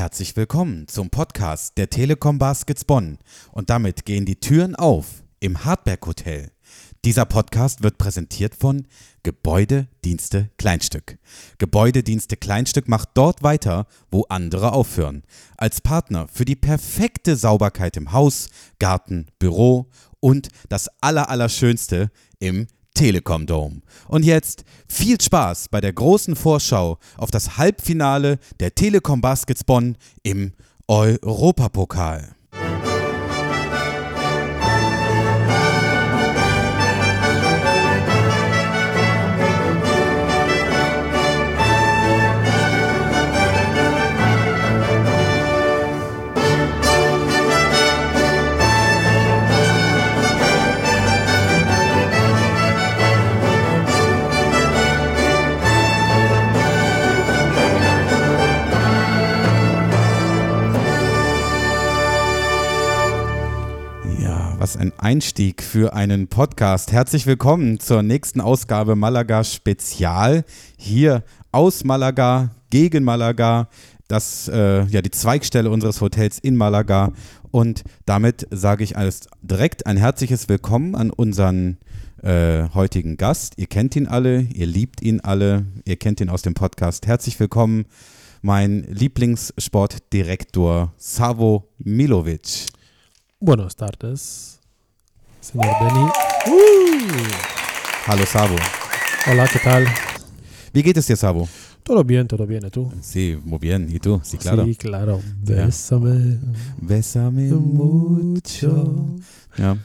Herzlich willkommen zum Podcast der Telekom Baskets Bonn. Und damit gehen die Türen auf im Hardberg Hotel. Dieser Podcast wird präsentiert von Gebäudedienste Kleinstück. Gebäudedienste Kleinstück macht dort weiter, wo andere aufhören. Als Partner für die perfekte Sauberkeit im Haus, Garten, Büro und das Allerallerschönste im Telekom Dome. Und jetzt viel Spaß bei der großen Vorschau auf das Halbfinale der Telekom Baskets Bonn im Europapokal. Was ein Einstieg für einen Podcast. Herzlich willkommen zur nächsten Ausgabe Malaga Spezial. Hier aus Malaga, gegen Malaga. Das, äh, ja, die Zweigstelle unseres Hotels in Malaga. Und damit sage ich alles direkt ein herzliches Willkommen an unseren äh, heutigen Gast. Ihr kennt ihn alle, ihr liebt ihn alle, ihr kennt ihn aus dem Podcast. Herzlich willkommen, mein Lieblingssportdirektor Savo Milovic. Buenas tardes, señor Benny. Hallo Savo. Hola, ¿qué tal? Wie geht es dir, Savo? Todo bien, todo bien, ¿y tú? Sí, muy bien. ¿Y tú? Sí, claro. Sí, claro. Bésame. Bésame mucho. Ja.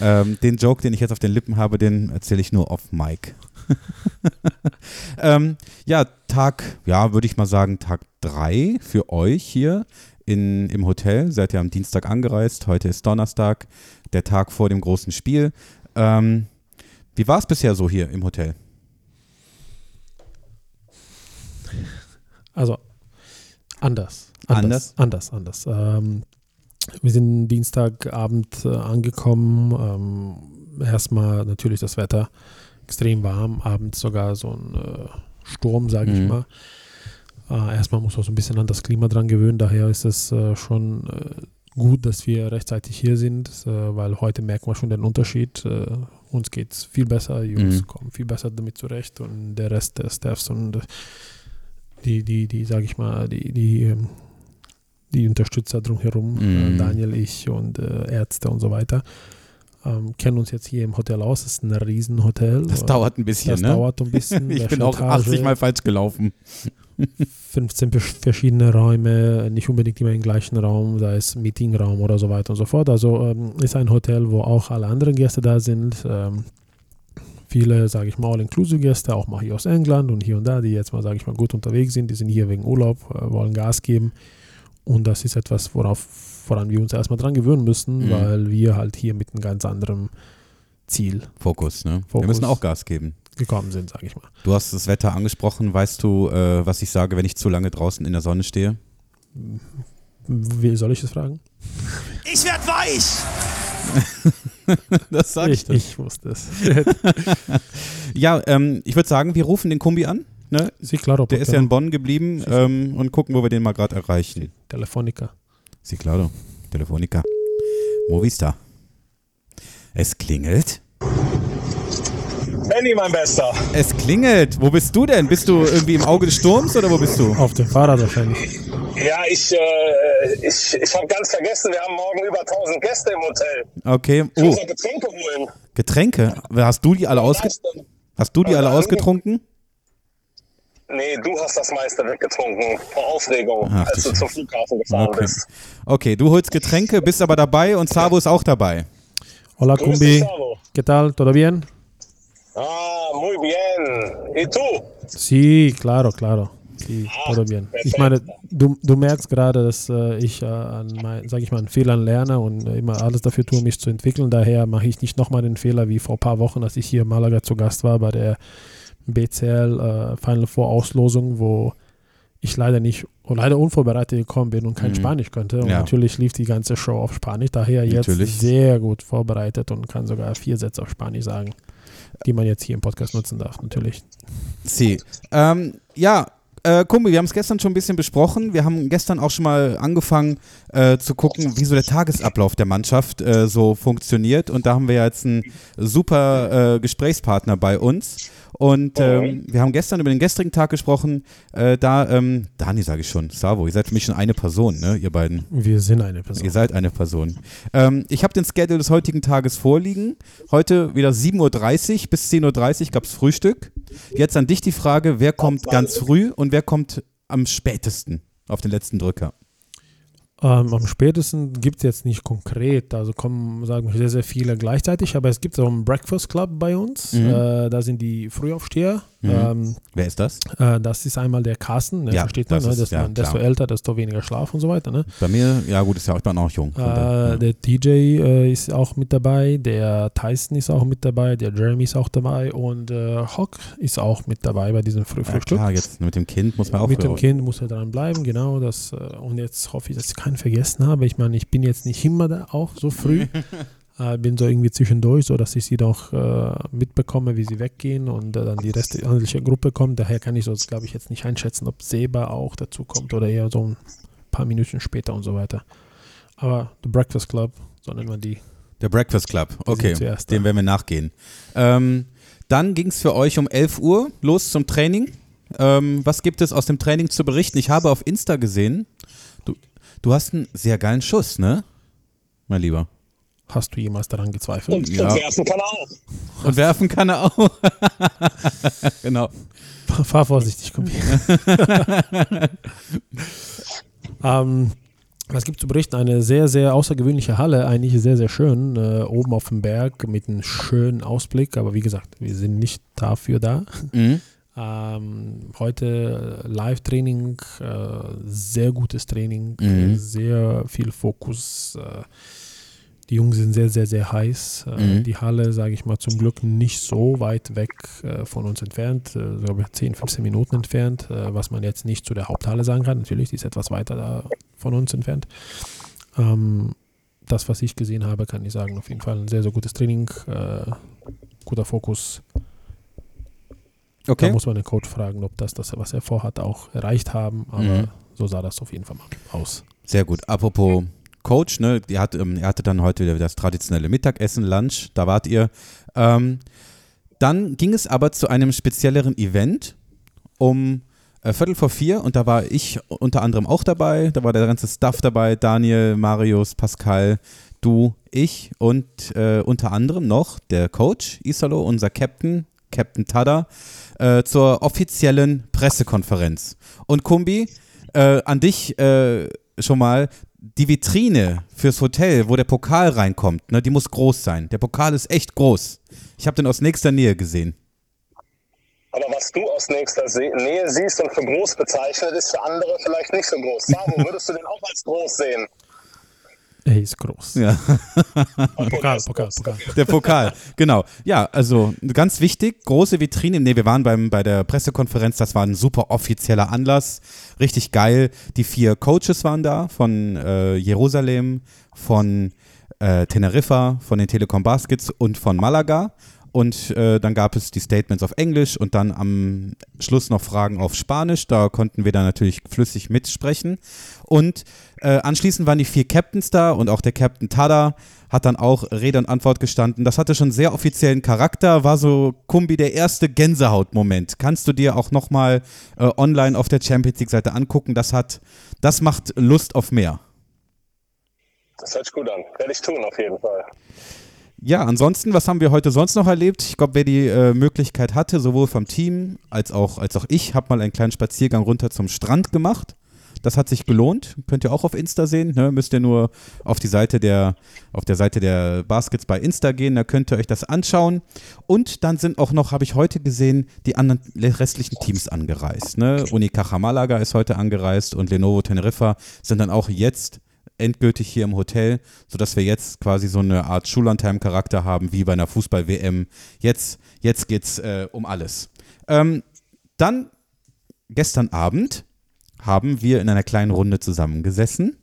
Ähm, den Joke, den ich jetzt auf den Lippen habe, den erzähle ich nur off Mic. ähm, ja, Tag, ja, würde ich mal sagen, Tag 3 für euch hier in, im Hotel. Seid ihr am Dienstag angereist, heute ist Donnerstag, der Tag vor dem großen Spiel. Ähm, wie war es bisher so hier im Hotel? Also, anders. Anders? Anders, anders. Ähm, wir sind Dienstagabend äh, angekommen. Ähm, erstmal natürlich das Wetter extrem warm, abends sogar so ein äh, Sturm, sage ich Mhm. mal. Äh, erstmal muss man so ein bisschen an das Klima dran gewöhnen, daher ist es äh, schon äh, gut, dass wir rechtzeitig hier sind, weil heute merken wir schon den Unterschied. Uns geht es viel besser, die Jungs Mhm. kommen viel besser damit zurecht und der Rest der Staffs und die, die, die, sage ich mal, die, die, ähm, die Unterstützer drumherum, Mhm. Daniel, ich und Ärzte und so weiter, ähm, kennen uns jetzt hier im Hotel aus. Es ist ein Riesenhotel. Das dauert ein bisschen, das ne? dauert ein bisschen. ich bin auch Etage? 80 Mal falsch gelaufen. 15 besch- verschiedene Räume, nicht unbedingt immer im gleichen Raum, sei es Meetingraum oder so weiter und so fort. Also ähm, ist ein Hotel, wo auch alle anderen Gäste da sind. Ähm, viele, sage ich mal, All-Inclusive-Gäste, auch mal hier aus England und hier und da, die jetzt mal, sage ich mal, gut unterwegs sind. Die sind hier wegen Urlaub, äh, wollen Gas geben. Und das ist etwas, worauf woran wir uns erstmal dran gewöhnen müssen, Mhm. weil wir halt hier mit einem ganz anderen Ziel Fokus, ne? Wir Fokus. müssen auch Gas geben. Gekommen sind, sage ich mal. Du hast das Wetter angesprochen. Weißt du, äh, was ich sage, wenn ich zu lange draußen in der Sonne stehe? Wie soll ich das fragen? Ich werd weich! Das sage ich, ich wusste es. Ja, ähm, ich würde sagen, wir rufen den Kumbi an. Ne? Sí, claro. Der ¿por ist ja in? Bonn geblieben ähm, und gucken, wo wir den mal gerade erreichen. Telefonica. Sí, claro. Telefonica. Movistar. Es klingelt. Benny, mein Bester. Es klingelt. Wo bist du denn? Bist du irgendwie im Auge des Sturms oder wo bist du? Auf dem Fahrrad wahrscheinlich. Ja, ich, äh, ich, ich habe ganz vergessen, wir haben morgen über 1000 Gäste im Hotel. Okay. Ich Oh, muss noch Getränke holen. Getränke. Hast du die alle, ausge hast du die alle ausgetrunken? Nee, du hast das meiste weggetrunken vor Aufregung, Ach, als du zum. Flughafen gefahren Okay. bist. Okay, du holst Getränke, bist aber dabei und Savo ist auch dabei. Hola, Grüß dich, Kumbi. Savo. ¿Qué tal? ¿Todo bien? Ah, muy bien. ¿Y tú? Sí, claro, claro. Sí, todo bien. Ich meine, du, du merkst gerade, dass äh, ich äh, an, mein, sag ich mal, an Fehlern lerne und äh, immer alles dafür tue, mich zu entwickeln. Daher mache ich nicht nochmal den Fehler wie vor ein paar Wochen, als ich hier in Malaga zu Gast war bei der BCL äh, Final Four Auslosung, wo ich leider nicht, leider unvorbereitet gekommen bin und kein Mhm. Spanisch könnte. Und Ja. natürlich lief die ganze Show auf Spanisch. Daher jetzt Natürlich. sehr gut vorbereitet und kann sogar vier Sätze auf Spanisch sagen, die man jetzt hier im Podcast nutzen darf, natürlich. Sí. Ähm, ja, äh, Kumpel, wir haben es gestern schon ein bisschen besprochen. Wir haben gestern auch schon mal angefangen äh, zu gucken, wie so der Tagesablauf der Mannschaft äh, so funktioniert. Und da haben wir jetzt einen super äh, Gesprächspartner bei uns. Und ähm, wir haben gestern über den gestrigen Tag gesprochen. Äh, da, ähm, Dani sage ich schon, Savo, ihr seid für mich schon eine Person, ne, ihr beiden. Wir sind eine Person. Ihr seid eine Person. Ähm, ich habe den Schedule des heutigen Tages vorliegen. Heute wieder 7.30 Uhr bis 10.30 Uhr gab es Frühstück. Jetzt an dich die Frage, wer kommt ganz früh und wer kommt am spätesten auf den letzten Drücker? Ähm, am spätesten gibt es jetzt nicht konkret, also kommen, sagen wir, sehr, sehr viele gleichzeitig, aber es gibt so einen Breakfast Club bei uns, Mhm. äh, da sind die Frühaufsteher. Mhm. Ähm, Wer ist das? äh, das ist einmal der Carsten, ne, Ja, versteht man, das ne, ist- ja, man desto älter, desto weniger Schlaf und so weiter. Ne? Bei mir, ja gut, ist ja auch, ich bin auch jung. Äh, der DJ äh, ist auch mit dabei, der Tyson ist auch mit dabei, der Jeremy ist auch dabei und äh, Hock ist auch mit dabei bei diesem ja. ja, Frühstück. klar, jetzt mit dem Kind muss man auch Mit dem Kind muss er dran bleiben, genau. Das, äh, und jetzt hoffe ich, dass ich keinen vergessen habe. Ich meine, ich bin jetzt nicht immer da auch so früh. äh, bin so irgendwie zwischendurch, so dass ich sie doch äh, mitbekomme, wie sie weggehen und äh, dann die restliche Gruppe kommt. Daher kann ich so, glaube ich, jetzt nicht einschätzen, ob Seba auch dazu kommt oder eher so ein paar Minuten später und so weiter. Aber The Breakfast Club, so nennen wir die. Der Breakfast Club, okay, zuerst dem werden wir nachgehen. Ähm, dann ging es für euch um 11 Uhr los zum Training. Ähm, was gibt es aus dem Training zu berichten? Ich habe auf Insta gesehen, du, du hast einen sehr geilen Schuss, ne? Mein Lieber. Hast du jemals daran gezweifelt? Und, Ja. und werfen kann er auch. Und werfen kann er auch. genau. Fahr vorsichtig, komm hier. ähm, was gibt zu berichten? Eine sehr, sehr außergewöhnliche Halle, eigentlich sehr, sehr schön, äh, oben auf dem Berg mit einem schönen Ausblick, aber wie gesagt, wir sind nicht dafür da. Mhm. Ähm, heute äh, Live-Training, äh, sehr gutes Training, Mhm. sehr viel Fokus. Äh, die Jungs sind sehr, sehr, sehr heiß. Äh, Mhm. Die Halle, sage ich mal, zum Glück nicht so weit weg äh, von uns entfernt, äh, so 10, 15 Minuten entfernt, was man jetzt nicht zu der Haupthalle sagen kann. Natürlich, die ist etwas weiter da von uns entfernt. Ähm, das, was ich gesehen habe, kann ich sagen, auf jeden Fall ein sehr, sehr gutes Training, guter Fokus. Da Okay. muss man den Coach fragen, ob das, das, was er vorhat, auch erreicht haben. Aber Mhm. so sah das auf jeden Fall mal aus. Sehr gut. Apropos Coach, ne, die hat, ähm, er hatte dann heute wieder das traditionelle Mittagessen, Lunch, da wart ihr. Ähm, dann ging es aber zu einem spezielleren Event um äh, Viertel vor vier und da war ich unter anderem auch dabei. Da war der ganze Staff dabei, Daniel, Marius, Pascal, du, ich und äh, unter anderem noch der Coach Isalo, unser Captain, Captain Tada, äh, zur offiziellen Pressekonferenz. Und Kumbi, äh, an dich äh, schon mal, die Vitrine fürs Hotel, wo der Pokal reinkommt, ne, die muss groß sein. Der Pokal ist echt groß. Ich habe den aus nächster Nähe gesehen. Aber was du aus nächster Nähe siehst und für groß bezeichnet, ist für andere vielleicht nicht so groß. Sabo, würdest du den auch als groß sehen? Er ist groß. Ja. Pokal, der ist Pokal, groß. Pokal. Der Pokal, genau. Ja, also ganz wichtig, große Vitrine. Ne, wir waren beim, bei der Pressekonferenz, das war ein super offizieller Anlass. Richtig geil. Die vier Coaches waren da von äh, Jerusalem, von äh, Teneriffa, von den Telekom Baskets und von Malaga. Und äh, dann gab es die Statements auf Englisch und dann am Schluss noch Fragen auf Spanisch. Da konnten wir dann natürlich flüssig mitsprechen. Und äh, anschließend waren die vier Captains da und auch der Captain Tada hat dann auch Rede und Antwort gestanden. Das hatte schon sehr offiziellen Charakter, war so Kumbi der erste Gänsehautmoment. Kannst du dir auch nochmal äh, online auf der Champions League Seite angucken. Das hat, das macht Lust auf mehr. Das hört sich gut an. Werde ich tun, auf jeden Fall. Ja, ansonsten, was haben wir heute sonst noch erlebt? Ich glaube, wer die äh, Möglichkeit hatte, sowohl vom Team als auch, als auch ich, habe mal einen kleinen Spaziergang runter zum Strand gemacht. Das hat sich gelohnt. Könnt ihr auch auf Insta sehen. Ne? Müsst ihr nur auf die Seite der, auf der Seite der Baskets bei Insta gehen. Da könnt ihr euch das anschauen. Und dann sind auch noch, habe ich heute gesehen, die anderen restlichen Teams angereist. Ne? Unicaja Malaga ist heute angereist und Lenovo Teneriffa sind dann auch jetzt endgültig hier im Hotel, sodass wir jetzt quasi so eine Art Schullandheim-Charakter haben, wie bei einer Fußball-WM. Jetzt, jetzt geht's äh, um alles. Ähm, dann gestern Abend haben wir in einer kleinen Runde zusammengesessen,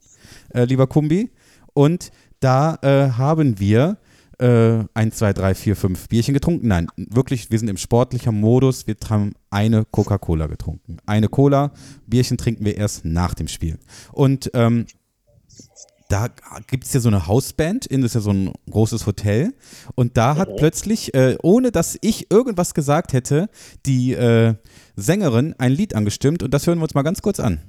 äh, lieber Kumbi, und da äh, haben wir äh, 1, 2, 3, 4, 5 Bierchen getrunken. Nein, wirklich, wir sind im sportlichen Modus. Wir haben eine Coca-Cola getrunken. Eine Cola, Bierchen trinken wir erst nach dem Spiel. Und ähm, da gibt es ja so eine Hausband, in das ist ja so ein großes Hotel. Und da hat plötzlich, äh, ohne dass ich irgendwas gesagt hätte, die äh, Sängerin ein Lied angestimmt. Und das hören wir uns mal ganz kurz an.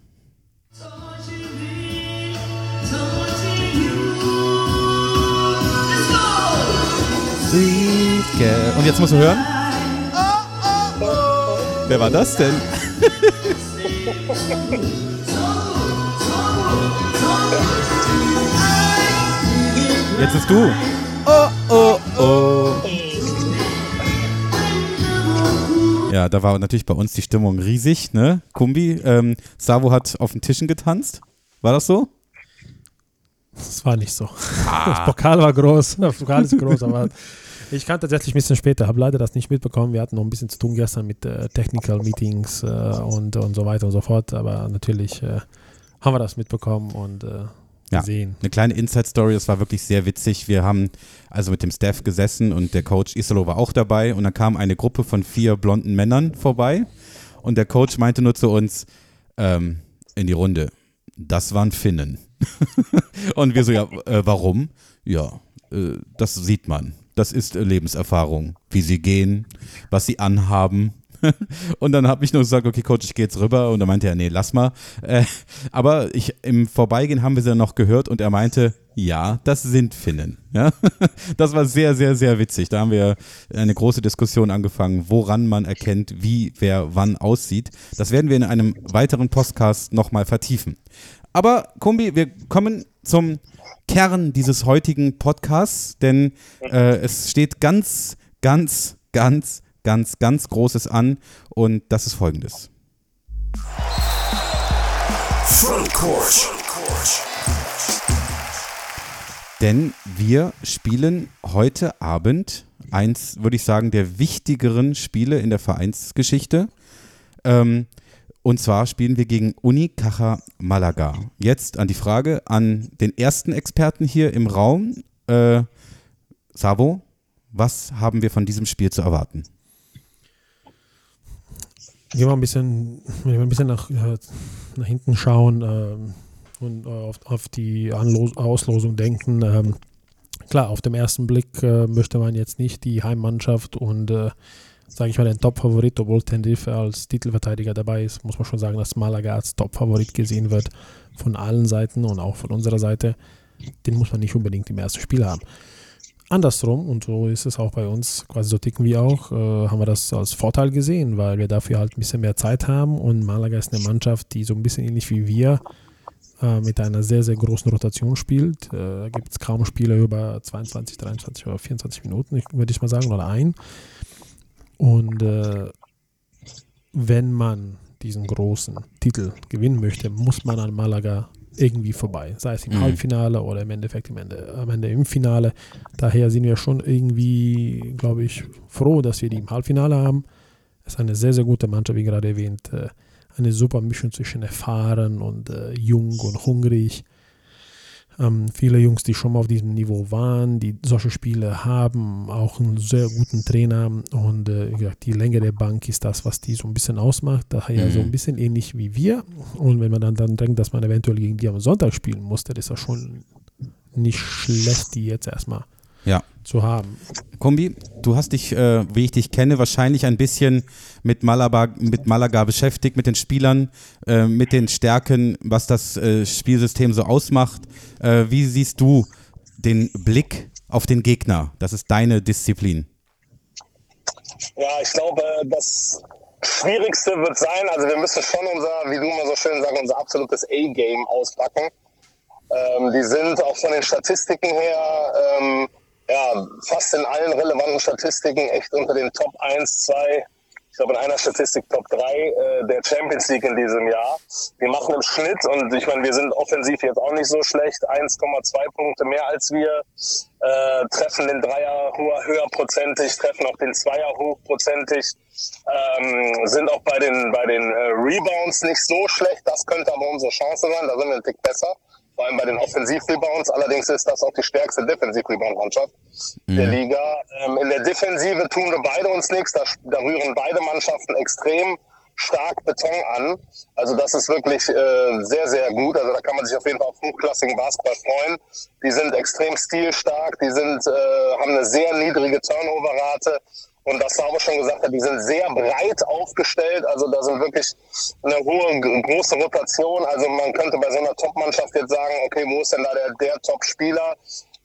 Und jetzt musst du hören. Wer war das denn? Jetzt bist du. Oh, oh, oh. Ja, da war natürlich bei uns die Stimmung riesig, ne? Kumbi, ähm, Savo hat auf den Tischen getanzt. War das so? Das war nicht so. Das Pokal war groß, das Pokal ist groß, aber ich kam tatsächlich ein bisschen später, habe leider das nicht mitbekommen. Wir hatten noch ein bisschen zu tun gestern mit äh, Technical Meetings äh, und, und so weiter und so fort, aber natürlich äh, haben wir das mitbekommen und äh, Ja. gesehen. Eine kleine Inside-Story, das war wirklich sehr witzig. Wir haben also mit dem Staff gesessen und der Coach Isolo war auch dabei und dann kam eine Gruppe von vier blonden Männern vorbei und der Coach meinte nur zu uns ähm, in die Runde, das waren Finnen. und wir so, ja, äh, warum? Ja, äh, das sieht man. Das ist äh, Lebenserfahrung, wie sie gehen, was sie anhaben. Und dann habe ich nur gesagt, okay, Coach, ich gehe jetzt rüber. Und dann meinte er, nee, lass mal. Äh, aber ich, im Vorbeigehen haben wir sie dann noch gehört und er meinte, ja, das sind Finnen. Ja? Das war sehr, sehr, sehr witzig. Da haben wir eine große Diskussion angefangen, woran man erkennt, wie wer wann aussieht. Das werden wir in einem weiteren Podcast nochmal vertiefen. Aber Kumbi, wir kommen zum Kern dieses heutigen Podcasts, denn äh, es steht ganz, ganz, ganz, ganz, ganz Großes an und das ist folgendes. Frontcourt. Denn wir spielen heute Abend eins, würde ich sagen, der wichtigeren Spiele in der Vereinsgeschichte. Ähm, und zwar spielen wir gegen Unicaja Malaga. Jetzt an die Frage an den ersten Experten hier im Raum. Äh, Savo, was haben wir von diesem Spiel zu erwarten? Gehen wir ein bisschen, wenn wir ein bisschen nach, äh, nach hinten schauen ähm, und äh, auf, auf die Anlos Auslosung denken. Ähm, klar, auf den ersten Blick äh, möchte man jetzt nicht die Heimmannschaft und, äh, sage ich mal, den Top-Favorit, obwohl Tenerife als Titelverteidiger dabei ist, muss man schon sagen, dass Malaga als Top-Favorit gesehen wird von allen Seiten und auch von unserer Seite. Den muss man nicht unbedingt im ersten Spiel haben. Andersrum, und so ist es auch bei uns, quasi so ticken wir auch, äh, haben wir das als Vorteil gesehen, weil wir dafür halt ein bisschen mehr Zeit haben und Malaga ist eine Mannschaft, die so ein bisschen ähnlich wie wir äh, mit einer sehr, sehr großen Rotation spielt. Äh, Da gibt es kaum Spiele über 22, 23 oder 24 Minuten, würde ich mal sagen, oder ein. Und äh, wenn man diesen großen Titel gewinnen möchte, muss man an Malaga irgendwie vorbei. Sei es im Mhm. Halbfinale oder im Endeffekt im Ende, am Ende im Finale. Daher sind wir schon irgendwie, glaube ich, froh, dass wir die im Halbfinale haben. Es ist eine sehr, sehr gute Mannschaft, wie gerade erwähnt. Äh, Eine super Mischung zwischen erfahren und äh, jung und hungrig. Ähm, viele Jungs, die schon mal auf diesem Niveau waren, die solche Spiele haben, auch einen sehr guten Trainer und äh, wie gesagt, die Länge der Bank ist das, was die so ein bisschen ausmacht. Daher Mhm. so ein bisschen ähnlich wie wir. Und wenn man dann, dann denkt, dass man eventuell gegen die am Sonntag spielen muss, dann ist das schon nicht schlecht, die jetzt erstmal Ja. zu haben. Kombi, du hast dich, äh, wie ich dich kenne, wahrscheinlich ein bisschen mit Malaga, mit Malaga beschäftigt, mit den Spielern, äh, mit den Stärken, was das äh, Spielsystem so ausmacht. Äh, wie siehst du den Blick auf den Gegner? Das ist deine Disziplin. Ja, ich glaube, das Schwierigste wird sein, also wir müssen schon unser, wie du immer so schön sagst, unser absolutes A-Game auspacken. Ähm, die sind auch von den Statistiken her, ähm, ja, fast in allen relevanten Statistiken echt unter den Top 1, 2, ich glaube in einer Statistik Top 3 äh, der Champions League in diesem Jahr. Die machen im Schnitt, und ich meine, wir sind offensiv jetzt auch nicht so schlecht, 1,2 Punkte mehr als wir, äh, treffen den Dreier höher, höherprozentig, treffen auch den Zweier hochprozentig. Ähm, sind auch bei den, bei den äh, Rebounds nicht so schlecht. Das könnte aber unsere Chance sein. Da sind wir ein Tick besser. Vor allem bei den Offensiv-Rebounds. Allerdings ist das auch die stärkste Defensiv-Rebound-Mannschaft mhm. der Liga. Ähm, in der Defensive tun wir beide uns nichts. Da, da rühren beide Mannschaften extrem stark Beton an. Also das ist wirklich äh, sehr, sehr gut. Also da kann man sich auf jeden Fall auf hochklassigen Basketball freuen. Die sind extrem stilstark, die sind, äh, haben eine sehr niedrige Turnover-Rate. Und das Sauber schon gesagt hat, die sind sehr breit aufgestellt. Also da sind wirklich eine hohe, große Rotation. Also man könnte bei so einer Top-Mannschaft jetzt sagen, okay, wo ist denn da der, der Top-Spieler?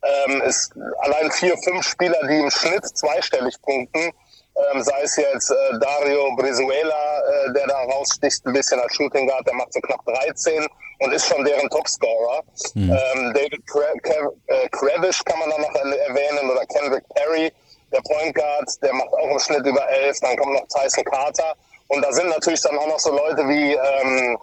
Ähm, ist allein vier, fünf Spieler, die im Schnitt zweistellig punkten ähm, sei es jetzt äh, Dario Brizuela, äh, der da raussticht ein bisschen als Shooting Guard, der macht so knapp 13 und ist schon deren Topscorer. Mhm. Ähm, David Kravish äh, kann man da noch erwähnen oder Kendrick Perry, der Point Guard, der macht auch im Schnitt über 11. Dann kommt noch Tyson Carter und da sind natürlich dann auch noch so Leute wie ähm,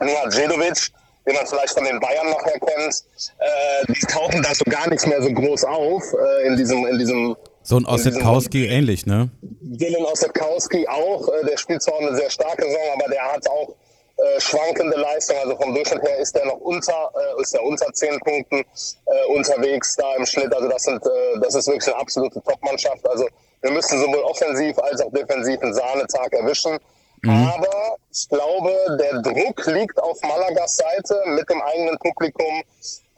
Nina Djedovic, den man vielleicht von den Bayern nachher kennt, äh, die tauchen da so gar nicht mehr so groß auf äh, in diesem in diesem so ein Ossetkowski ähnlich, ne? Dylan Ossetkowski auch. Äh, der spielt zwar eine sehr starke Saison, aber der hat auch äh, schwankende Leistung. Also vom Durchschnitt her ist der noch unter, äh, ist der unter 10 Punkten äh, unterwegs da im Schnitt. Also das sind, äh, das ist wirklich eine absolute Top-Mannschaft. Also wir müssen sowohl offensiv als auch defensiv einen Sahnetag erwischen. Mhm. Aber ich glaube, der Druck liegt auf Malagas Seite mit dem eigenen Publikum.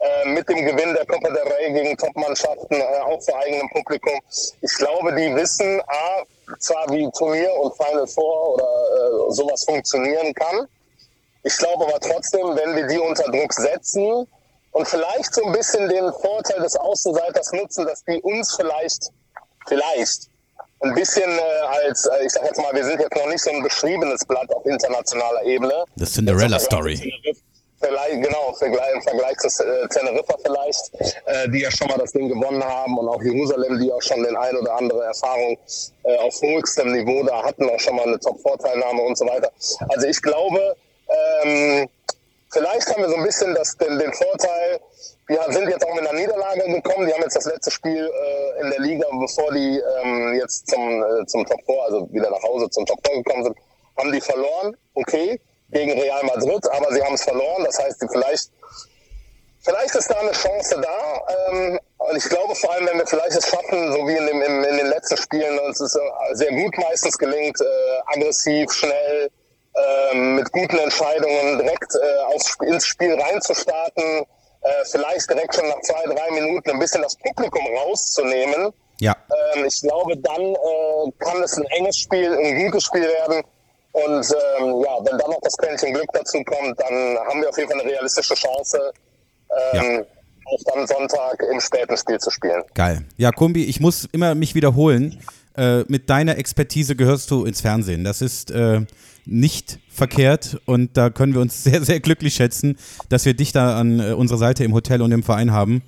Äh, mit dem Gewinn der Copa del Rey gegen Topmannschaften, äh, auch vor eigenem Publikum. Ich glaube, die wissen, A, zwar wie Turnier und Final Four oder äh, sowas funktionieren kann. Ich glaube aber trotzdem, wenn wir die unter Druck setzen und vielleicht so ein bisschen den Vorteil des Außenseiters nutzen, dass die uns vielleicht, vielleicht ein bisschen äh, als, äh, ich sag jetzt mal, wir sind jetzt noch nicht so ein beschriebenes Blatt auf internationaler Ebene. Das Cinderella Story. Vielleicht, genau, im Vergleich zu äh, Teneriffa vielleicht, äh, die ja schon mal das Ding gewonnen haben und auch Jerusalem, die auch schon den ein oder andere Erfahrung äh, auf höchstem Niveau da hatten, auch schon mal eine Top-Vorteilnahme und so weiter. Also ich glaube, ähm, vielleicht haben wir so ein bisschen das, den, den Vorteil, wir sind jetzt auch mit einer Niederlage gekommen. Die haben jetzt das letzte Spiel äh, in der Liga, bevor die ähm, jetzt zum, äh, zum Top 4, also wieder nach Hause zum Top 4 gekommen sind, haben die verloren. Okay gegen Real Madrid, aber sie haben es verloren. Das heißt, vielleicht, vielleicht ist da eine Chance da. Ähm, und ich glaube vor allem, wenn wir vielleicht es schaffen, so wie in, dem, in, in den letzten Spielen, uns äh, sehr gut meistens gelingt, äh, aggressiv, schnell, äh, mit guten Entscheidungen direkt äh, aufs, ins Spiel reinzustarten, äh, vielleicht direkt schon nach zwei, drei Minuten ein bisschen das Publikum rauszunehmen. Ja. Ähm, ich glaube, dann äh, kann es ein enges Spiel, ein gutes Spiel werden. Und ähm, ja, wenn dann noch das Quäntchen Glück dazu kommt, dann haben wir auf jeden Fall eine realistische Chance, ähm, ja. auch dann Sonntag im späten Spiel zu spielen. Geil. Ja, Kumbi, ich muss immer mich wiederholen. Äh, mit deiner Expertise gehörst du ins Fernsehen. Das ist äh, nicht verkehrt und da können wir uns sehr, sehr glücklich schätzen, dass wir dich da an äh, unserer Seite im Hotel und im Verein haben.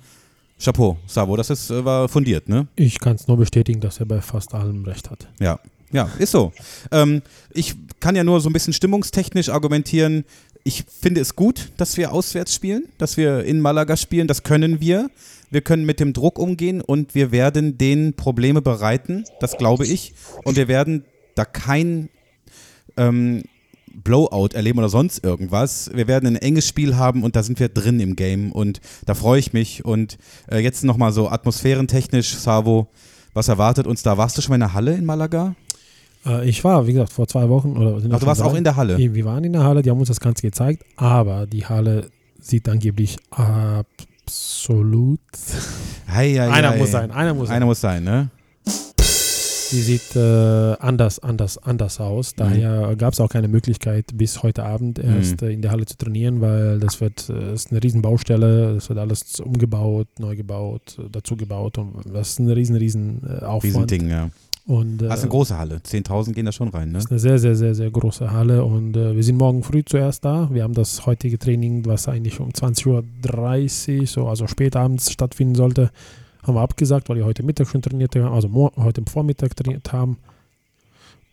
Chapeau, Savo, das ist, äh, war fundiert, ne? Ich kann es nur bestätigen, dass er bei fast allem recht hat. Ja, ja, ist so. Ähm, ich kann ja nur so ein bisschen stimmungstechnisch argumentieren. Ich finde es gut, dass wir auswärts spielen, dass wir in Malaga spielen. Das können wir. Wir können mit dem Druck umgehen und wir werden den Probleme bereiten. Das glaube ich. Und wir werden da kein ähm, Blowout erleben oder sonst irgendwas. Wir werden ein enges Spiel haben und da sind wir drin im Game und da freue ich mich. Und äh, jetzt nochmal so atmosphärentechnisch, Savo, was erwartet uns da? Warst du schon mal in der Halle in Malaga? Äh, ich war, wie gesagt, vor zwei Wochen. Oder Ach, du warst drei. auch in der Halle? Wir waren in der Halle, die haben uns das Ganze gezeigt, aber die Halle sieht angeblich absolut. Hei, hei, einer hei. muss sein, einer muss sein. Einer muss sein, ne? Die sieht äh, anders, anders, anders aus. Mhm. Daher mhm. gab es auch keine Möglichkeit, bis heute Abend erst mhm. in der Halle zu trainieren, weil das wird äh, ist eine riesen Baustelle. Das wird alles umgebaut, neu gebaut, dazu gebaut und das ist ein riesen, riesen äh, Aufwand. Riesending, ja. Und, das ist eine große Halle. 10.000 gehen da schon rein, ne? Das ist eine sehr, sehr, sehr, sehr große Halle und äh, wir sind morgen früh zuerst da. Wir haben das heutige Training, was eigentlich um 20.30 Uhr, so, also spät abends stattfinden sollte, haben wir abgesagt, weil wir heute Mittag schon trainiert haben, also heute Vormittag trainiert haben.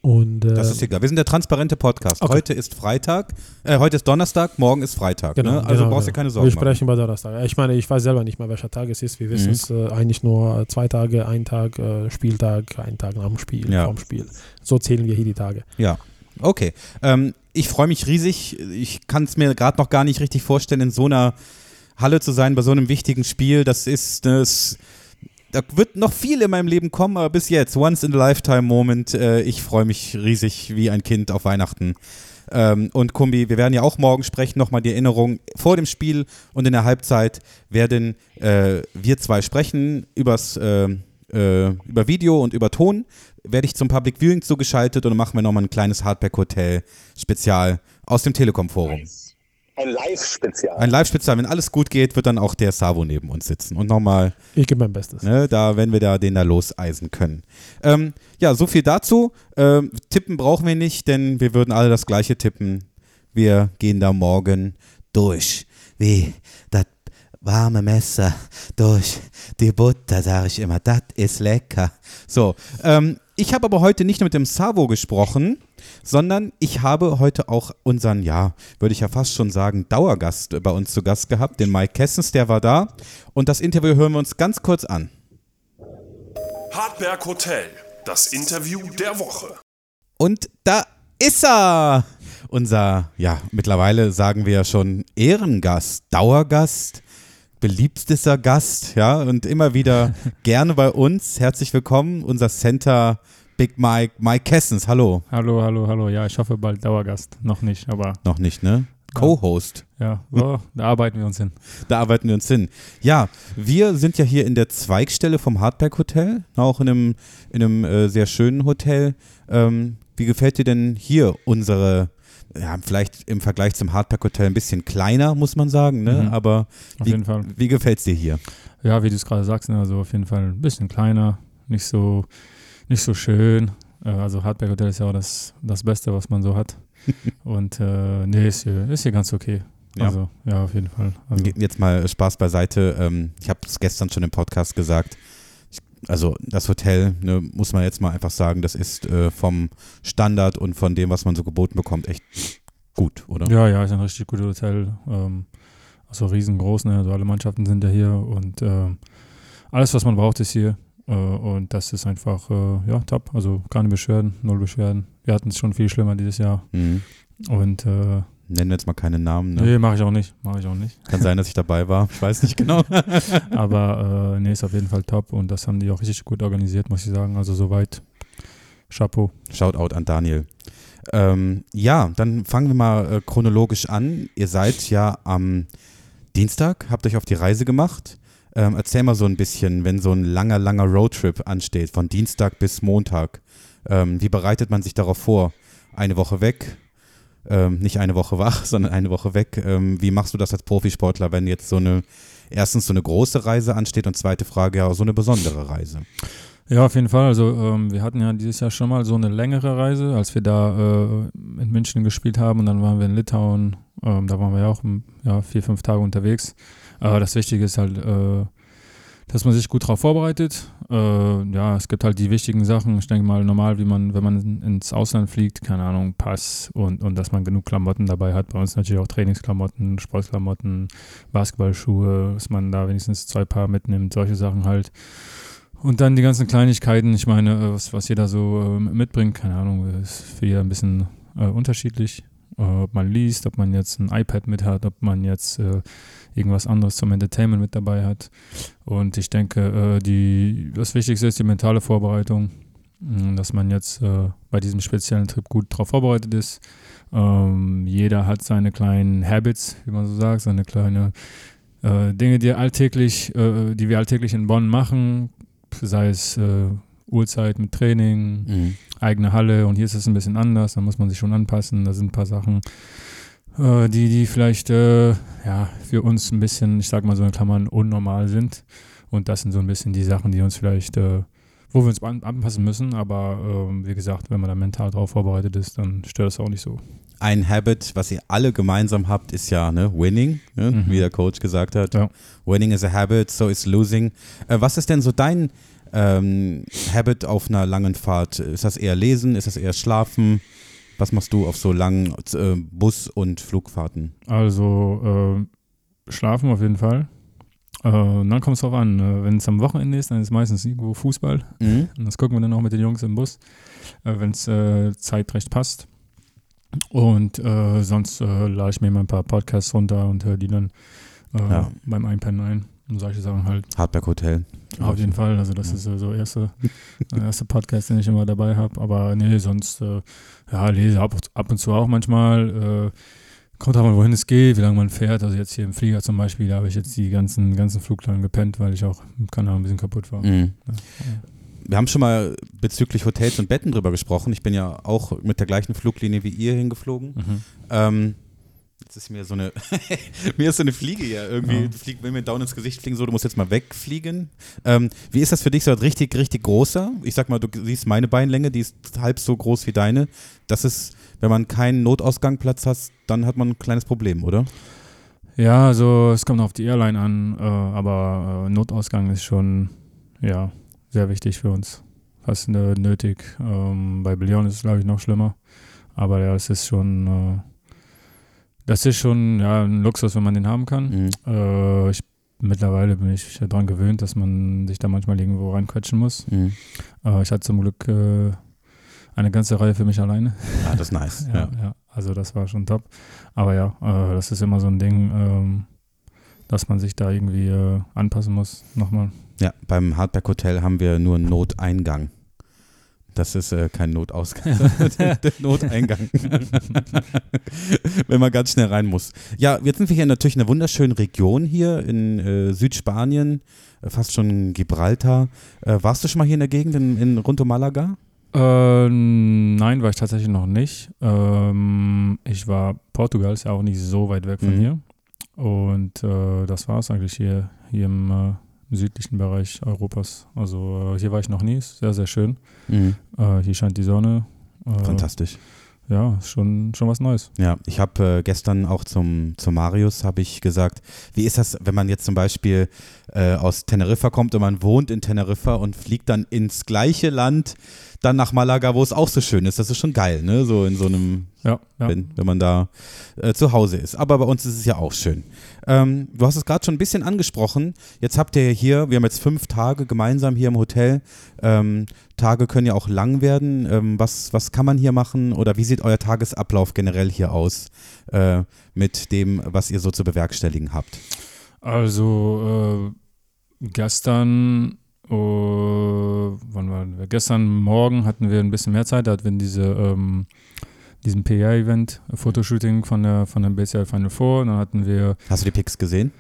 Und, äh, Das ist egal. Wir sind der transparente Podcast. Okay. Heute ist Freitag, äh, heute ist Donnerstag, morgen ist Freitag. Genau, ne? Also genau, brauchst du genau. keine Sorgen Wir machen. sprechen bei Donnerstag. Ich meine, ich weiß selber nicht mehr, welcher Tag es ist. Wir wissen Mhm. es äh, eigentlich nur zwei Tage, ein Tag äh, Spieltag, ein Tag nach dem Spiel, Ja. vorm Spiel. So zählen wir hier die Tage. Ja, okay. Ähm, ich freue mich riesig. Ich kann es mir gerade noch gar nicht richtig vorstellen, in so einer Halle zu sein, bei so einem wichtigen Spiel. Das ist das. Da wird noch viel in meinem Leben kommen, aber bis jetzt, once in a lifetime Moment. Äh, ich freue mich riesig wie ein Kind auf Weihnachten. Ähm, und Kumbi, wir werden ja auch morgen sprechen, nochmal die Erinnerung vor dem Spiel und in der Halbzeit werden äh, wir zwei sprechen übers, äh, äh, über Video und über Ton. Werde ich zum Public Viewing zugeschaltet und dann machen wir nochmal ein kleines Hardback-Hotel-Spezial aus dem Telekom-Forum. Ein Live-Spezial. Ein Live-Spezial, wenn alles gut geht, wird dann auch der Savo neben uns sitzen und nochmal Ich gebe mein Bestes. Ne, da, wenn wir da den da loseisen können. Ähm, ja, so viel dazu. Ähm, tippen brauchen wir nicht, denn wir würden alle das gleiche tippen. Wir gehen da morgen durch. Wie das warme Messer durch die Butter, sage ich immer. Das ist lecker. So, ähm, ich habe aber heute nicht nur mit dem Savo gesprochen, sondern ich habe heute auch unseren, ja, würde ich ja fast schon sagen, Dauergast bei uns zu Gast gehabt, den Mike Kessens, der war da. Und das Interview hören wir uns ganz kurz an. Hartberg Hotel, das Interview der Woche. Und da ist er! Unser, ja, mittlerweile sagen wir ja schon Ehrengast, Dauergast, beliebtester Gast, ja, und immer wieder gerne bei uns. Herzlich willkommen, unser Center Big Mike, Mike Kessens. Hallo. Hallo, hallo, hallo. Ja, ich hoffe bald Dauergast. Noch nicht, aber Noch nicht, ne? Co-Host. ja, oh, da arbeiten wir uns hin. Da arbeiten wir uns hin. Ja, wir sind ja hier in der Zweigstelle vom Hardback Hotel, auch in einem, in einem äh, sehr schönen Hotel. Ähm, wie gefällt dir denn hier unsere, ja, vielleicht im Vergleich zum Hardback Hotel ein bisschen kleiner, muss man sagen, ne? Mhm. Aber wie, wie gefällt es dir hier? Ja, wie du es gerade sagst, ne, also auf jeden Fall ein bisschen kleiner, nicht so, nicht so schön. Äh, Also Hardback Hotel ist ja auch das, das Beste, was man so hat. Und äh, nee, ist hier, ist hier ganz okay. Ja. Also, ja, auf jeden Fall. Also, Jetzt mal Spaß beiseite. Ähm, ich habe es gestern schon im Podcast gesagt. Also das Hotel, ne, muss man jetzt mal einfach sagen, das ist äh, vom Standard und von dem, was man so geboten bekommt, echt gut, oder? ja, ja, ist ein richtig gutes Hotel. Ähm, also riesengroß, ne? Also alle Mannschaften sind ja hier und ähm, alles, was man braucht, ist hier. Äh, und das ist einfach, äh, ja, top. Also keine Beschwerden, null Beschwerden. Wir hatten es schon viel schlimmer dieses Jahr. Mhm. Und äh, Nennen wir jetzt mal keine Namen. Ne? nee, mache ich auch nicht. Mache ich auch nicht. Kann sein, dass ich dabei war. Ich weiß nicht genau. Aber äh, nee, ist auf jeden Fall top und das haben die auch richtig gut organisiert, muss ich sagen. Also soweit. Chapeau. Shoutout an Daniel. Ähm, ja, dann fangen wir mal äh, chronologisch an. Ihr seid ja am Dienstag, habt euch auf die Reise gemacht. Ähm, erzähl mal so ein bisschen, wenn so ein langer, langer Roadtrip ansteht, von Dienstag bis Montag. Ähm, wie bereitet man sich darauf vor? Eine Woche weg, ähm, nicht eine Woche wach, sondern eine Woche weg. Ähm, wie machst du das als Profisportler, wenn jetzt so eine, erstens so eine große Reise ansteht und zweite Frage, ja, so eine besondere Reise? Ja, auf jeden Fall. Also ähm, wir hatten ja dieses Jahr schon mal so eine längere Reise, als wir da äh, in München gespielt haben und dann waren wir in Litauen. Ähm, da waren wir ja auch ja, vier, fünf Tage unterwegs. Aber das Wichtige ist halt, äh, dass man sich gut darauf vorbereitet. Äh, ja, es gibt halt die wichtigen Sachen. Ich denke mal, normal, wie man, wenn man ins Ausland fliegt, keine Ahnung, Pass und, und dass man genug Klamotten dabei hat. Bei uns natürlich auch Trainingsklamotten, Sportklamotten, Basketballschuhe, dass man da wenigstens zwei Paar mitnimmt, solche Sachen halt. Und dann die ganzen Kleinigkeiten, ich meine, äh, was, was jeder so äh, mitbringt, keine Ahnung, ist für jeder ein bisschen äh, unterschiedlich. Äh, ob man liest, ob man jetzt ein iPad mit hat, ob man jetzt äh, irgendwas anderes zum Entertainment mit dabei hat. Und ich denke, äh, die, das Wichtigste ist die mentale Vorbereitung, dass man jetzt äh, bei diesem speziellen Trip gut darauf vorbereitet ist. Ähm, jeder hat seine kleinen Habits, wie man so sagt, seine kleine äh, Dinge, die alltäglich, die wir alltäglich in Bonn machen, sei es Uhrzeit mit Training, Mhm. eigene Halle und hier ist es ein bisschen anders, da muss man sich schon anpassen. Da sind ein paar Sachen, äh, die, die vielleicht äh, ja, für uns ein bisschen, ich sag mal so in Klammern, unnormal sind. Und das sind so ein bisschen die Sachen, die uns vielleicht, äh, wo wir uns an, anpassen müssen. Aber ähm, wie gesagt, wenn man da mental drauf vorbereitet ist, dann stört das auch nicht so. ein Habit, was ihr alle gemeinsam habt, ist ja ne, Winning, ne, Mhm. wie der Coach gesagt hat. Ja. Winning is a habit, so is losing. Äh, was ist denn so dein ähm, Habit auf einer langen Fahrt? Ist das eher Lesen? Ist das eher Schlafen? Was machst du auf so langen äh, Bus- und Flugfahrten? Also äh, schlafen auf jeden Fall. Äh, und dann kommt es drauf an. Äh, Wenn es am Wochenende ist, dann ist meistens irgendwo Fußball. Mhm. Und das gucken wir dann auch mit den Jungs im Bus, äh, wenn es äh, zeitrecht passt. Und sonst lade ich mir mal ein paar Podcasts runter und höre die dann Ja. beim Einpennen ein. Und solche Sachen halt. Hardback Hotel. Auf jeden Fall. Also das Ja. ist äh, so erste, der erste Podcast, den ich immer dabei habe. Aber nee, sonst äh, ja, lese ab, ab und zu auch manchmal. Äh, kommt auch mal, wohin es geht, wie lange man fährt. Also jetzt hier im Flieger zum Beispiel, da habe ich jetzt die ganzen, ganzen Flug lang gepennt, weil ich auch im Kanal ein bisschen kaputt war. Mhm. Ja. Wir haben schon mal bezüglich Hotels und Betten drüber gesprochen. Ich bin ja auch mit der gleichen Fluglinie wie ihr hingeflogen. Mhm. Ähm, jetzt ist mir so eine, mir ist so eine Fliege hier irgendwie, Ja. du flieg, will mir down ins Gesicht fliegen, so, du musst jetzt mal wegfliegen. Ähm, wie ist das für dich so ein richtig, richtig großer? Ich sag mal, du siehst meine Beinlänge, die ist halb so groß wie deine. Das ist, wenn man keinen Notausgangplatz hat, dann hat man ein kleines Problem, oder? Ja, also es kommt auf die Airline an, äh, aber äh, Notausgang ist schon ja sehr wichtig für uns. Fast nötig. Ähm, bei Billion ist es glaube ich noch schlimmer, aber ja, es ist schon äh, das ist schon ja ein Luxus, wenn man den haben kann. Mhm. Äh, ich, mittlerweile bin ich daran gewöhnt, dass man sich da manchmal irgendwo reinquetschen muss. Mhm. Äh, ich hatte zum Glück äh, eine ganze Reihe für mich alleine. Ah, das ist nice. Ja, ja. ja. also das war schon top. Aber ja, äh, das ist immer so ein Ding, ähm, dass man sich da irgendwie äh, anpassen muss. Nochmal. Ja, beim Hardback Hotel haben wir nur einen Noteingang. Das ist äh, kein Notausgang, der, der Noteingang. Wenn man ganz schnell rein muss. Ja, jetzt sind wir hier natürlich in einer wunderschönen Region hier in äh, Südspanien, äh, fast schon Gibraltar. Äh, warst du schon mal hier in der Gegend in, in rund um Malaga? Äh, nein, war ich tatsächlich noch nicht. Ähm, ich war, Portugal ist ja auch nicht so weit weg von Mhm. hier. Und äh, das war es eigentlich hier, hier im südlichen Bereich Europas. Also äh, hier war ich noch nie, ist sehr, sehr schön. Äh, hier scheint die Sonne. Äh, Fantastisch. Ja, schon, schon was Neues. Ja, ich habe äh, gestern auch zum, zum Marius habe ich gesagt, wie ist das, wenn man jetzt zum Beispiel äh, aus Teneriffa kommt und man wohnt in Teneriffa und fliegt dann ins gleiche Land, dann nach Malaga, wo es auch so schön ist. Das ist schon geil, ne? So in so einem, Ja, ja. wenn, wenn man da äh, zu Hause ist. Aber bei uns ist es ja auch schön. Ähm, du hast es gerade schon ein bisschen angesprochen. Jetzt habt ihr hier, wir haben jetzt fünf Tage gemeinsam hier im Hotel. Ähm, Tage können ja auch lang werden. Ähm, was, was kann man hier machen oder wie sieht euer Tagesablauf generell hier aus äh, mit dem, was ihr so zu bewerkstelligen habt? Also äh, gestern, äh, wann waren wir? Gestern Morgen hatten wir ein bisschen mehr Zeit, da hatten wir diese, ähm, diesen PR-Event, äh, Fotoshooting von der, von der BCL Final Four. Und dann hatten wir, Hast du die Pics gesehen?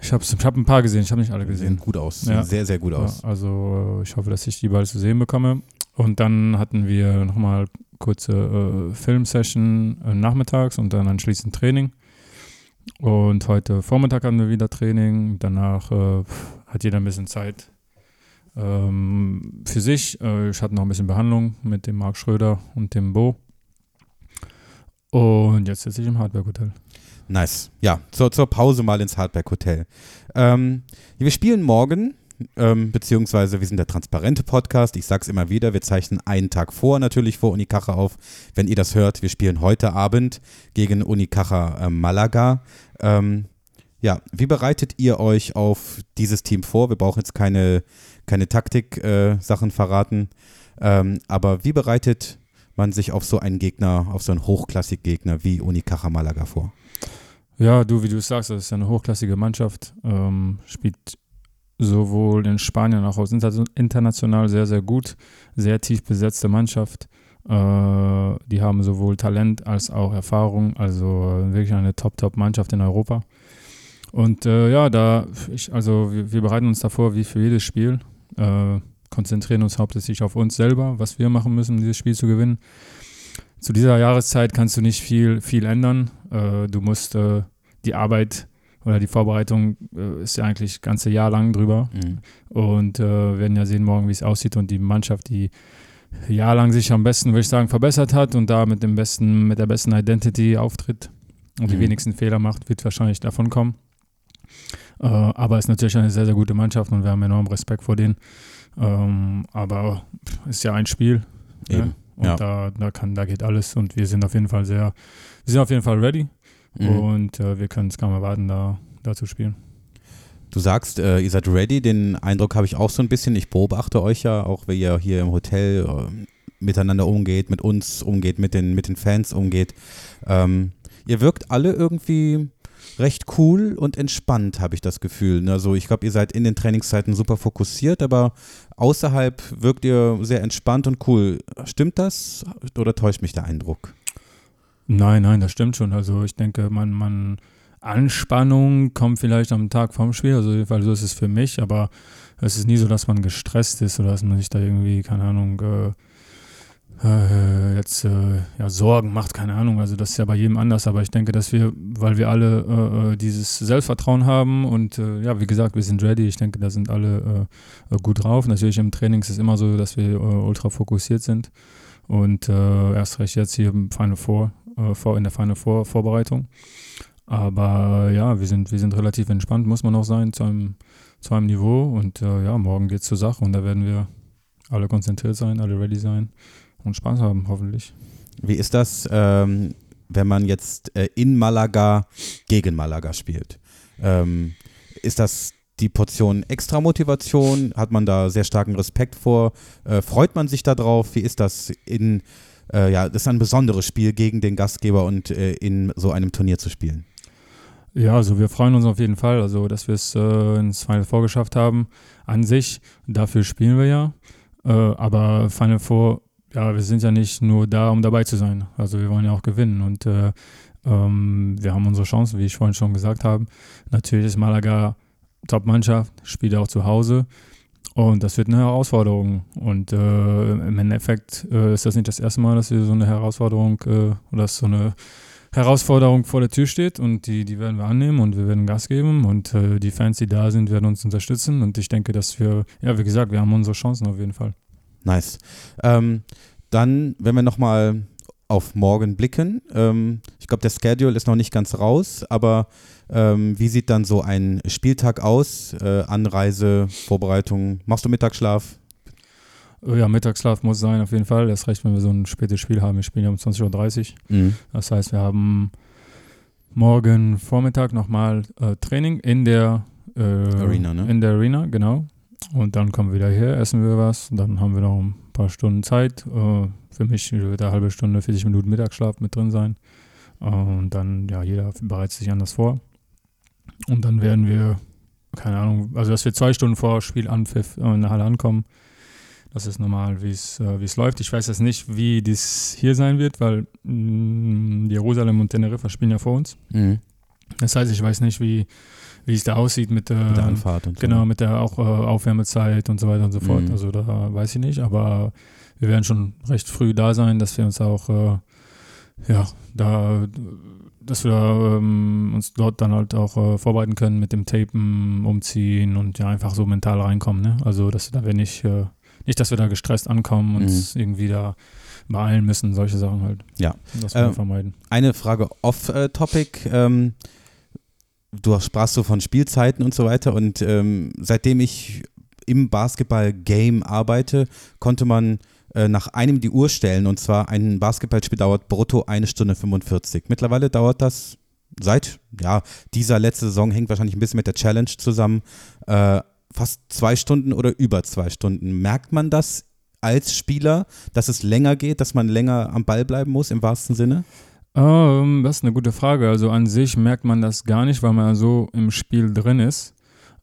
ich habe ich hab ein paar gesehen, ich habe nicht alle Sehen gesehen. gut aus. Sehen Ja. sehr, sehr gut aus. Ja, also äh, ich hoffe, dass ich die bald zu sehen bekomme. Und dann hatten wir nochmal kurze äh, Filmsession äh, nachmittags und dann anschließend Training. Und heute Vormittag hatten wir wieder Training. Danach äh, hat jeder ein bisschen Zeit ähm, für sich. Äh, ich hatte noch ein bisschen Behandlung mit dem Marc Schröder und dem Bo. Und jetzt sitze ich im Hardware Hotel. Nice. Ja, zur, zur Pause mal ins Hardback Hotel. Ähm, wir spielen morgen, ähm, beziehungsweise wir sind der transparente Podcast. Ich sag's immer wieder, wir zeichnen einen Tag vor natürlich vor Unicaja auf. Wenn ihr das hört, wir spielen heute Abend gegen Unicaja äh, Malaga. Ähm, ja, wie bereitet ihr euch auf dieses Team vor? Wir brauchen jetzt keine, keine Taktik-Sachen verraten. Ähm, aber wie bereitet man sich auf so einen Gegner, auf so einen Hochklassik-Gegner wie Unicaja Malaga vor? Ja, du, wie du sagst, das ist eine hochklassige Mannschaft. Ähm, spielt sowohl in Spanien als auch international sehr, sehr gut. Sehr tief besetzte Mannschaft. Äh, die haben sowohl Talent als auch Erfahrung. Also wirklich eine Top-Top-Mannschaft in Europa. Und äh, ja, da, ich, also wir, wir bereiten uns davor wie für jedes Spiel. Äh, konzentrieren uns hauptsächlich auf uns selber, was wir machen müssen, um dieses Spiel zu gewinnen. Zu dieser Jahreszeit kannst du nicht viel, viel ändern. Äh, du musst äh, die Arbeit oder die Vorbereitung äh, ist ja eigentlich das ganze Jahr lang drüber. Mhm. Und äh, werden ja sehen morgen, wie es aussieht. Und die Mannschaft, die jahrelang sich am besten, würde ich sagen, verbessert hat und da mit dem besten, mit der besten Identity auftritt und die Mhm. wenigsten Fehler macht, wird wahrscheinlich davon kommen. Äh, aber es ist natürlich eine sehr, sehr gute Mannschaft und wir haben enormen Respekt vor denen. Ähm, aber ist ja ein Spiel. Ne? Und Ja. da, da kann, da geht alles und wir sind auf jeden Fall sehr, wir sind auf jeden Fall ready Mhm. und äh, wir können es kaum erwarten, da, da zu spielen. Du sagst, äh, ihr seid ready. Den Eindruck habe ich auch so ein bisschen. Ich beobachte euch ja, auch wie ihr hier im Hotel äh, miteinander umgeht, mit uns umgeht, mit den, mit den Fans umgeht. Ähm, ihr wirkt alle irgendwie recht cool und entspannt, habe ich das Gefühl. Also ich glaube, ihr seid in den Trainingszeiten super fokussiert, aber außerhalb wirkt ihr sehr entspannt und cool. Stimmt das oder täuscht mich der Eindruck? Nein, nein, das stimmt schon. Also ich denke, man, man Anspannung kommt vielleicht am Tag vorm Spiel. Also Fall so ist es für mich, aber es ist nie so, dass man gestresst ist oder dass man sich da irgendwie, keine Ahnung, äh, äh, jetzt äh, ja, Sorgen macht, keine Ahnung. Also das ist ja bei jedem anders, aber ich denke, dass wir, weil wir alle äh, äh, dieses Selbstvertrauen haben und äh, ja, wie gesagt, wir sind ready. Ich denke, da sind alle äh, gut drauf. Natürlich im Training ist es immer so, dass wir ultra fokussiert sind und erst recht jetzt hier im Final Four, vor, in der Final Four Vorbereitung. Aber ja, wir sind, wir sind relativ entspannt, muss man auch sein, zu einem, zu einem Niveau. Und ja, morgen geht's zur Sache und da werden wir alle konzentriert sein, alle ready sein und Spaß haben, hoffentlich. Wie ist das, ähm, wenn man jetzt äh, in Malaga gegen Malaga spielt? Ähm, ist das die Portion extra Motivation? Hat man da sehr starken Respekt vor? Äh, freut man sich darauf? Wie ist das in, äh, ja, das ist ein besonderes Spiel gegen den Gastgeber und äh, in so einem Turnier zu spielen? Ja, also wir freuen uns auf jeden Fall, also dass wir es äh, ins Final Four geschafft haben. An sich, dafür spielen wir ja. Äh, aber Final Four, ja, wir sind ja nicht nur da, um dabei zu sein. Also wir wollen ja auch gewinnen und äh, ähm, wir haben unsere Chancen, wie ich vorhin schon gesagt habe. Natürlich ist Malaga Top-Mannschaft, spielt auch zu Hause. Und das wird eine Herausforderung. Und äh, im Endeffekt äh, ist das nicht das erste Mal, dass wir so eine Herausforderung äh, oder so eine Herausforderung vor der Tür steht und die, die werden wir annehmen und wir werden Gas geben und äh, die Fans, die da sind, werden uns unterstützen und ich denke, dass wir, ja, wie gesagt, wir haben unsere Chancen auf jeden Fall. Nice. Ähm, dann, wenn wir nochmal auf morgen blicken, ähm, ich glaube, der Schedule ist noch nicht ganz raus, aber ähm, wie sieht dann so ein Spieltag aus? Äh, Anreise, Vorbereitung, machst du Mittagsschlaf? Äh, Ja, Mittagsschlaf muss sein, auf jeden Fall. Erst recht, wenn wir so ein spätes Spiel haben. Wir spielen ja um 20.30 Uhr. Mhm. Das heißt, wir haben morgen Vormittag nochmal äh, Training in der äh, Arena, ne? In der Arena, genau. Und dann kommen wir wieder her, essen wir was. Dann haben wir noch ein paar Stunden Zeit. Äh, für mich wird eine halbe Stunde, 40 Minuten Mittagsschlaf mit drin sein. Äh, und dann, ja, jeder bereitet sich anders vor. Und dann werden wir, keine Ahnung, also dass wir zwei Stunden vor Spielanpfiff äh, in der Halle ankommen. Das ist normal, wie es äh, es läuft. Ich weiß jetzt nicht, wie dies hier sein wird, weil mh, Jerusalem und Teneriffa spielen ja vor uns. Mhm. Das heißt, ich weiß nicht, wie, wie es da aussieht mit, äh, Mit der Anfahrt und so. genau, mit der auch äh, Aufwärmezeit und so weiter und so fort. Mhm. Also da weiß ich nicht, aber wir werden schon recht früh da sein, dass wir uns auch äh, ja, da dass wir ähm, uns dort dann halt auch äh, vorbereiten können mit dem Tapen, umziehen und ja einfach so mental reinkommen. Ne? Also dass da wir nicht, äh, nicht, dass wir da gestresst ankommen und uns irgendwie da beeilen müssen, solche Sachen halt. Ja. Das wollen wir Ähm, vermeiden. Eine Frage off-topic. Ähm, du sprachst so von Spielzeiten und so weiter und ähm, seitdem ich im Basketball-Game arbeite, konnte man äh, nach einem die Uhr stellen und zwar ein Basketballspiel dauert brutto eine Stunde 45. Mittlerweile dauert das seit, ja, dieser letzte Saison hängt wahrscheinlich ein bisschen mit der Challenge zusammen, äh, fast zwei Stunden oder über zwei Stunden. Merkt man das als Spieler, dass es länger geht, dass man länger am Ball bleiben muss im wahrsten Sinne? Ähm, das ist eine gute Frage. Also an sich merkt man das gar nicht, weil man so im Spiel drin ist.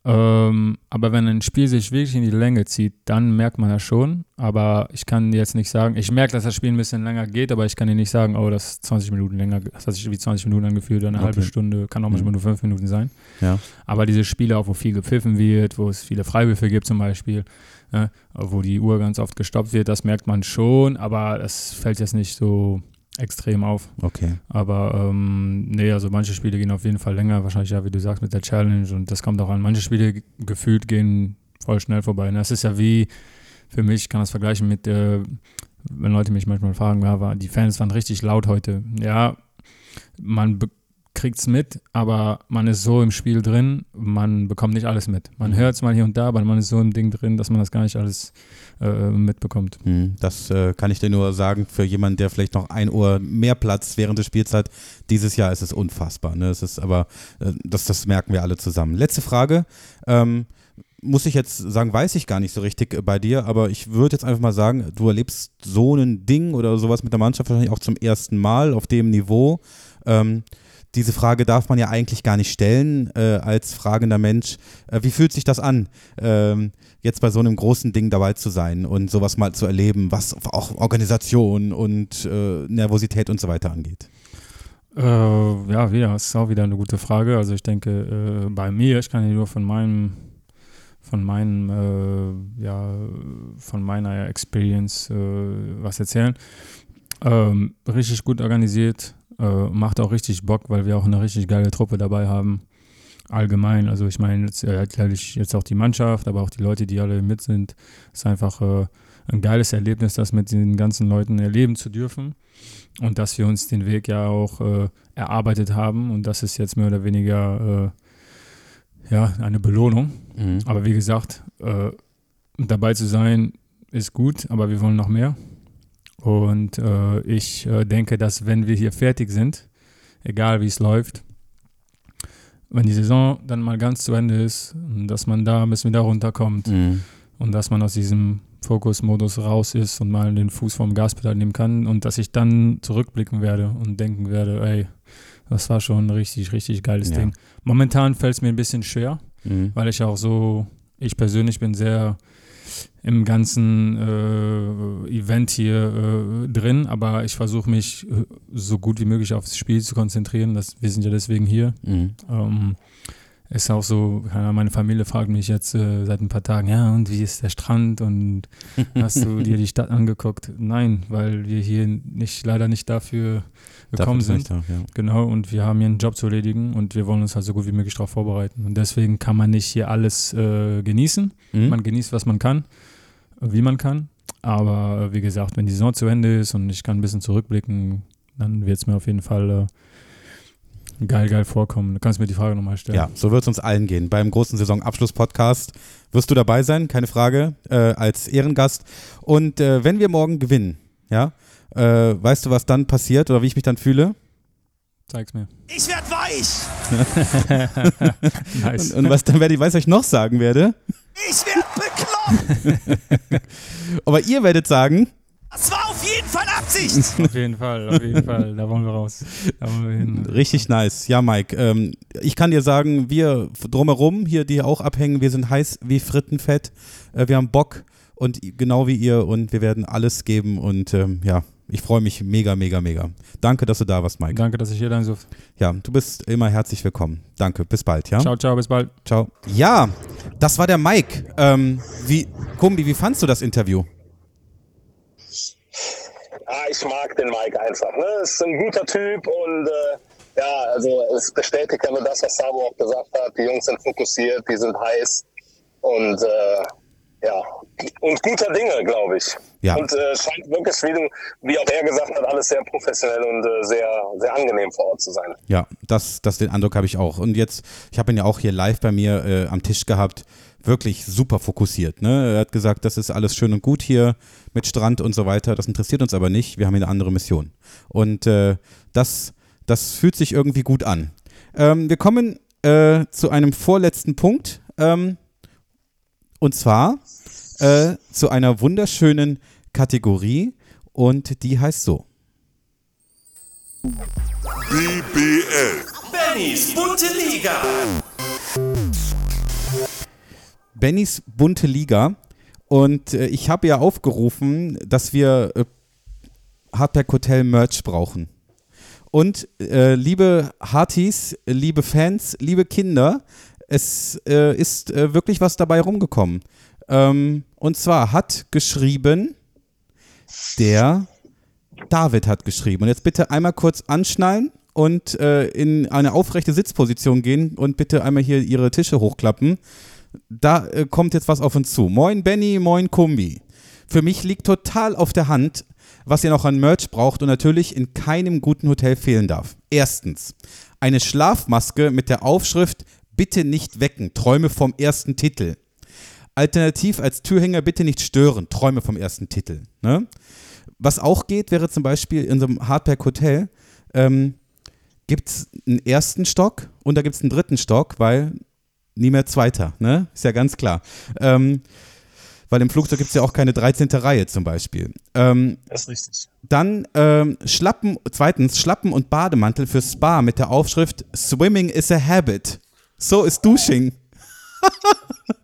Ähm, aber wenn ein Spiel sich wirklich in die Länge zieht, dann merkt man das schon. Aber ich kann jetzt nicht sagen, ich merke, dass das Spiel ein bisschen länger geht, aber ich kann dir nicht sagen, oh, das ist 20 Minuten länger, das hat sich wie 20 Minuten angefühlt, oder eine Okay. halbe Stunde, kann auch manchmal Mhm. nur fünf Minuten sein. Ja. Aber diese Spiele auch, wo viel gepfiffen wird, wo es viele Freiwürfe gibt zum Beispiel, äh, wo die Uhr ganz oft gestoppt wird, das merkt man schon, aber es fällt jetzt nicht so extrem auf. Okay. Aber ähm, nee, also manche Spiele gehen auf jeden Fall länger, wahrscheinlich ja, wie du sagst, mit der Challenge und das kommt auch an. Manche Spiele ge- gefühlt gehen voll schnell vorbei. Das ist ja wie, für mich, ich kann das vergleichen mit, äh, wenn Leute mich manchmal fragen, ja, war, die Fans waren richtig laut heute. Ja, man kriegt es mit, aber man ist so im Spiel drin, man bekommt nicht alles mit. Man Mhm. hört es mal hier und da, aber man ist so im Ding drin, dass man das gar nicht alles äh, mitbekommt. Hm, Das äh, kann ich dir nur sagen, für jemanden, der vielleicht noch ein Uhr mehr Platz während des Spiels hat. Dieses Jahr ist es unfassbar. Ne? Es ist aber, äh, das, das merken wir alle zusammen. Letzte Frage. Ähm, muss ich jetzt sagen, weiß ich gar nicht so richtig äh, bei dir, aber ich würde jetzt einfach mal sagen, du erlebst so ein Ding oder sowas mit der Mannschaft wahrscheinlich auch zum ersten Mal auf dem Niveau. Ähm, diese Frage darf man ja eigentlich gar nicht stellen äh, als fragender Mensch. Äh, wie fühlt sich das an, ähm, jetzt bei so einem großen Ding dabei zu sein und sowas mal zu erleben, was auch Organisation und äh, Nervosität und so weiter angeht? Äh, ja, wieder, ist auch wieder eine gute Frage. Also ich denke, äh, bei mir, ich kann ja nur von meinem, von meinem, äh, ja, von meiner Experience was erzählen. Ähm, richtig gut organisiert, äh, macht auch richtig Bock, weil wir auch eine richtig geile Truppe dabei haben. Allgemein, also ich meine, jetzt, äh, jetzt auch die Mannschaft, aber auch die Leute, die alle mit sind, ist einfach äh, ein geiles Erlebnis, das mit den ganzen Leuten erleben zu dürfen und dass wir uns den Weg ja auch äh, erarbeitet haben und das ist jetzt mehr oder weniger äh, ja, eine Belohnung. Mhm. Aber wie gesagt, äh, dabei zu sein ist gut, aber wir wollen noch mehr. Und äh, ich äh, denke, dass wenn wir hier fertig sind, egal wie es läuft, wenn die Saison dann mal ganz zu Ende ist, dass man da ein bisschen wieder runterkommt Mhm. und dass man aus diesem Fokusmodus raus ist und mal den Fuß vom Gaspedal nehmen kann und dass ich dann zurückblicken werde und denken werde, ey, das war schon ein richtig, richtig geiles Ja. Ding. Momentan fällt es mir ein bisschen schwer, Mhm. weil ich auch so, ich persönlich bin sehr im ganzen äh, Event hier äh, drin, aber ich versuche mich äh, so gut wie möglich aufs Spiel zu konzentrieren. Das, wir sind ja deswegen hier. Mhm. Ähm, ist auch so, meine Familie fragt mich jetzt äh, seit ein paar Tagen, ja, und wie ist der Strand und hast du dir die Stadt angeguckt? Nein, weil wir hier nicht, leider nicht dafür gekommen sind. auch, ja. Genau, und wir haben hier einen Job zu erledigen und wir wollen uns halt so gut wie möglich darauf vorbereiten. Und deswegen kann man nicht hier alles äh, genießen. Mhm. Man genießt, was man kann, wie man kann. Aber äh, wie gesagt, wenn die Saison zu Ende ist und ich kann ein bisschen zurückblicken, dann wird es mir auf jeden Fall äh, geil, geil vorkommen. Du kannst mir die Frage nochmal stellen. Ja, so wird es uns allen gehen. Beim großen Saisonabschluss-Podcast wirst du dabei sein, keine Frage, äh, als Ehrengast. Und äh, wenn wir morgen gewinnen, ja, äh, weißt du, was dann passiert oder wie ich mich dann fühle? Zeig's mir. Ich werd weich! Nice. Und, und was dann werde ich, weiß, was ich noch sagen werde. Ich werd bekloppt! Aber ihr werdet sagen, Das war auf jeden Fall Absicht! auf jeden Fall, auf jeden Fall. Da wollen wir raus. Da wollen wir hin. Richtig nice. Ja, Mike, ähm, ich kann dir sagen, wir drumherum, hier, die auch abhängen, wir sind heiß wie Frittenfett. Äh, wir haben Bock und genau wie ihr und wir werden alles geben und ähm, ja, ich freue mich mega, mega, mega. Danke, dass du da warst, Mike. Danke, dass ich hier sein durfte. Ja, du bist immer herzlich willkommen. Danke, bis bald, ja? Ciao, ciao, bis bald. Ciao. Ja, das war der Mike. Ähm, wie, Kumbi, wie fandst du das Interview? Ah, ich mag den Mike einfach. Ne? Ist ein guter Typ und äh, ja, also es bestätigt ja nur das, was Sabo auch gesagt hat. Die Jungs sind fokussiert, die sind heiß und äh, ja, und guter Dinge, glaube ich. Ja. Und äh, scheint wirklich, wie, du, wie auch er gesagt hat, alles sehr professionell und äh, sehr, sehr angenehm vor Ort zu sein. Ja, das, das den Eindruck habe ich auch. Und jetzt, ich habe ihn ja auch hier live bei mir äh, am Tisch gehabt, wirklich super fokussiert. Ne? Er hat gesagt, das ist alles schön und gut hier mit Strand und so weiter. Das interessiert uns aber nicht. Wir haben hier eine andere Mission. Und äh, das, das fühlt sich irgendwie gut an. Ähm, wir kommen äh, zu einem vorletzten Punkt. Ähm, und zwar äh, zu einer wunderschönen Kategorie. Und die heißt so. BBL. Bennys bunte Liga! Bennys bunte Liga. Und äh, ich habe ja aufgerufen, dass wir äh, Hardback Hotel Merch brauchen. Und äh, liebe Hartis, liebe Fans, liebe Kinder, es äh, ist äh, wirklich was dabei rumgekommen. Ähm, und zwar hat geschrieben, der David hat geschrieben. Und jetzt bitte einmal kurz anschnallen und äh, in eine aufrechte Sitzposition gehen und bitte einmal hier ihre Tische hochklappen. Da äh, kommt jetzt was auf uns zu. Moin Benny, moin Kumbi. Für mich liegt total auf der Hand, was ihr noch an Merch braucht und natürlich in keinem guten Hotel fehlen darf. Erstens, Eine Schlafmaske mit der Aufschrift Bitte nicht wecken, träume vom ersten Titel. Alternativ als Türhänger bitte nicht stören, träume vom ersten Titel. Ne? Was auch geht, wäre zum Beispiel in so einem Hardback Hotel, ähm, gibt es einen ersten Stock und da gibt es einen dritten Stock, weil nie mehr zweiter, ne? Ist ja ganz klar. Ähm, weil im Flugzeug gibt es ja auch keine 13. Reihe zum Beispiel. Ähm, Das ist richtig. dann ähm, Schlappen, zweitens Schlappen und Bademantel für Spa mit der Aufschrift Swimming is a habit. So ist Dusching.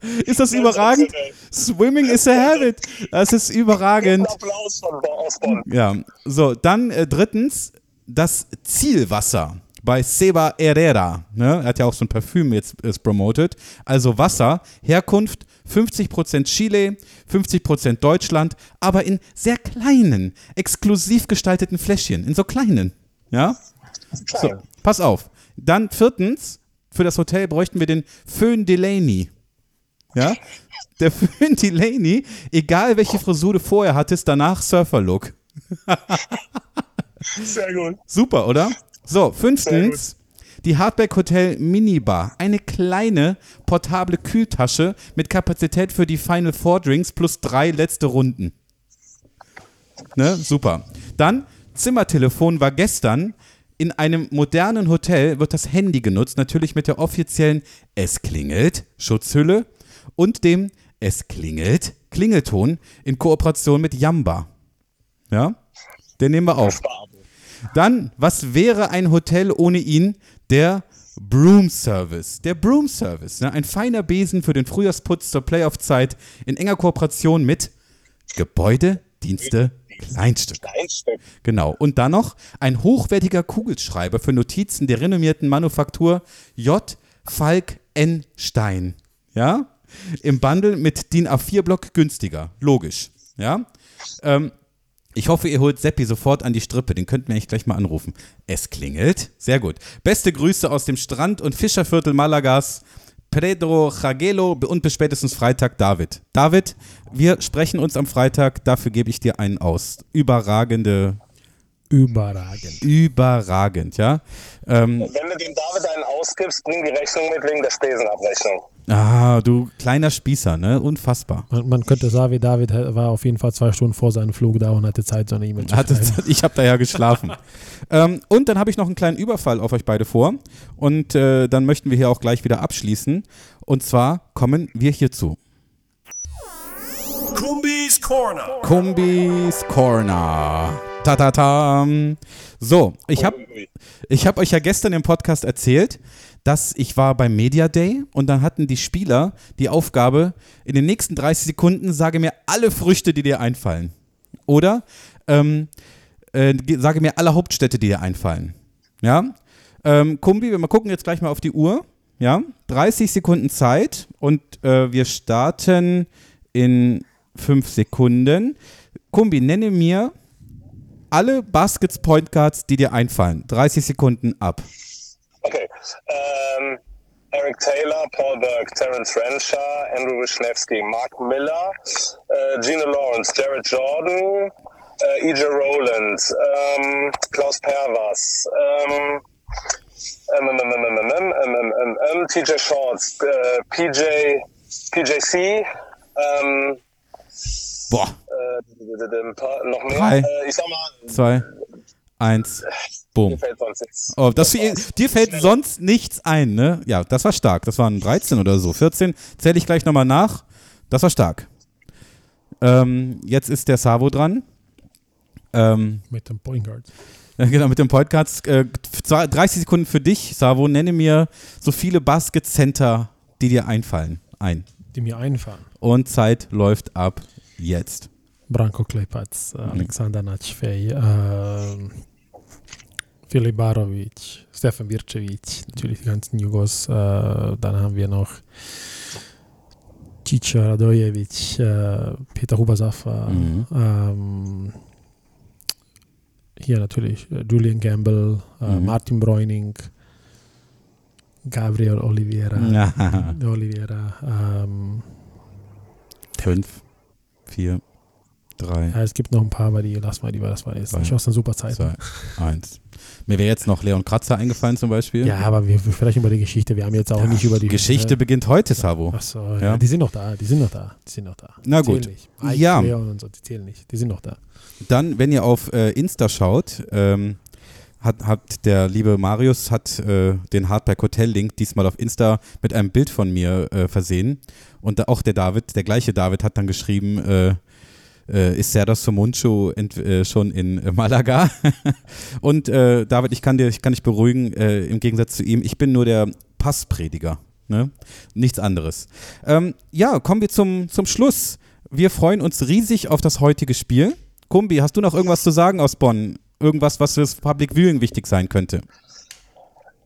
ist das überragend? Swimming is a habit. Das ist überragend. Ja, so, dann äh, drittens das Zielwasser bei Seba Herrera. Ne? Er hat ja auch so ein Parfüm jetzt ist promoted. Also Wasser, Herkunft 50% Chile, 50% Deutschland, aber in sehr kleinen, exklusiv gestalteten Fläschchen, in so kleinen. Ja? So, pass auf. Dann viertens, für das Hotel bräuchten wir den Föhn Delaney. Ja? Der Föhn Delaney, egal welche Frisur du vorher hattest, danach Surfer-Look. Sehr gut. Super, oder? So, fünftens, die Hardback Hotel Minibar. Eine kleine, portable Kühltasche mit Kapazität für die Final Four Drinks plus drei letzte Runden. Ne? Super. Dann, Zimmertelefon war gestern. In einem modernen Hotel wird das Handy genutzt, natürlich mit der offiziellen Es klingelt Schutzhülle und dem Es klingelt Klingelton in Kooperation mit Yamba. Ja? Den nehmen wir auf. Dann, was wäre ein Hotel ohne ihn? Der Broom Service. Der Broom Service. Ne? Ein feiner Besen für den Frühjahrsputz zur Playoff-Zeit in enger Kooperation mit Gebäudedienste Kleinstück. Einstück. Genau. Und dann noch ein hochwertiger Kugelschreiber für Notizen der renommierten Manufaktur J. Falk N. Stein. Ja? Im Bundle mit DIN A4-Block günstiger. Logisch. Ja? Ähm, ich hoffe, ihr holt Seppi sofort an die Strippe. Den könnten wir eigentlich gleich mal anrufen. Es klingelt. Sehr gut. Beste Grüße aus dem Strand- und Fischerviertel Malagas. Pedro Jagelo und bis spätestens Freitag David. David, wir sprechen uns am Freitag. Dafür gebe ich dir einen aus. Überragende, Überragend. überragend, ja. Ähm, Wenn du dem David einen ausgibst, bring die Rechnung mit wegen der Spesenabrechnung. Ah, du kleiner Spießer, ne? Unfassbar. Man, man könnte sagen, wie David war auf jeden Fall zwei Stunden vor seinem Flug da und hatte Zeit, so eine E-Mail zu Hatte, schreiben. ich habe da ja geschlafen. ähm, und dann habe ich noch einen kleinen Überfall auf euch beide vor. Und äh, dann möchten wir hier auch gleich wieder abschließen. Und zwar kommen wir hierzu. Kumbis Corner. Kumbis Corner. Ta ta ta. So, ich habe ich hab euch ja gestern im Podcast erzählt, dass ich war beim Media Day und dann hatten die Spieler die Aufgabe, in den nächsten 30 Sekunden sage mir alle Früchte, die dir einfallen. Oder ähm, äh, ge- sage mir alle Hauptstädte, die dir einfallen. Ja? Ähm, Kumbi, wir gucken jetzt gleich mal auf die Uhr. Ja? 30 Sekunden Zeit und äh, wir starten in 5 Sekunden. Kumbi, nenne mir alle Baskets Point Guards, die dir einfallen. 30 Sekunden ab. Okay. Ähm, Eric Taylor, Paul Berg, Terence Renshaw, Andrew Wisniewski, Mark Miller, uh, äh, Gina Lawrence, Jared Jordan, uh, äh, E.J. Rowland, ähm, um, Klaus Pervas, ähm, TJ Shorts, äh, PJ, PJC, ähm, Boah. äh, noch mehr. Drei. Äh, ich sag mal, Zwei, eins, boom. mir fällt sonst nichts. Oh, das, dir fällt sonst nichts ein, ne? Ja, das war stark. Das waren 13 oder so. 14 zähle ich gleich nochmal nach. Das war stark. Ähm, jetzt ist der Savo dran. Ähm, Mit dem Point Guard. genau, mit dem Podcast. Äh, 30 Sekunden für dich, Savo. Nenne mir so viele Basket Center, die dir einfallen. Ein. Die mir einfallen. Und Zeit läuft ab jetzt. Branko Klepac, äh, Alexander Natschfej, äh, Filip Barovic, Stefan Bircevic, natürlich die ganzen Jugos. Äh, dann haben wir noch Cica Radojevic, äh, Peter Hubersafa, Mhm. ähm, hier natürlich äh, Julian Gamble, äh, Mhm. Martin Bräuning, Gabriel Oliveira. Oliveira ähm, Fünf, vier, drei, Ja, es gibt noch ein paar, aber die lassen wir lieber. Das war jetzt aus einer super Zeit. zwei, eins. Mir wäre jetzt noch Leon Kratzer eingefallen zum Beispiel. Ja, aber wir, sprechen über die Geschichte. Wir haben jetzt auch nicht über die Geschichte Ne? beginnt heute, Sabo. Achso, ja. Ja. Die sind noch da. Die sind noch da. Die sind noch da. Na gut. Ja. Leon und so, die zählen nicht. Die sind noch da. Dann, wenn ihr auf äh, Insta schaut, ähm, hat, hat der liebe Marius hat äh, den Hardback Hotel Link diesmal auf Insta mit einem Bild von mir äh, versehen und da auch der David, der gleiche David hat dann geschrieben, äh, ist Serdar Somuncu äh, schon in Malaga? und äh, David, ich kann dir, ich kann dich beruhigen, äh, im Gegensatz zu ihm, ich bin nur der Passprediger, ne? nichts anderes. Ähm, ja, kommen wir zum, zum Schluss. Wir freuen uns riesig auf das heutige Spiel. Kumbi, hast du noch irgendwas zu sagen aus Bonn? Irgendwas, was fürs Public Viewing wichtig sein könnte?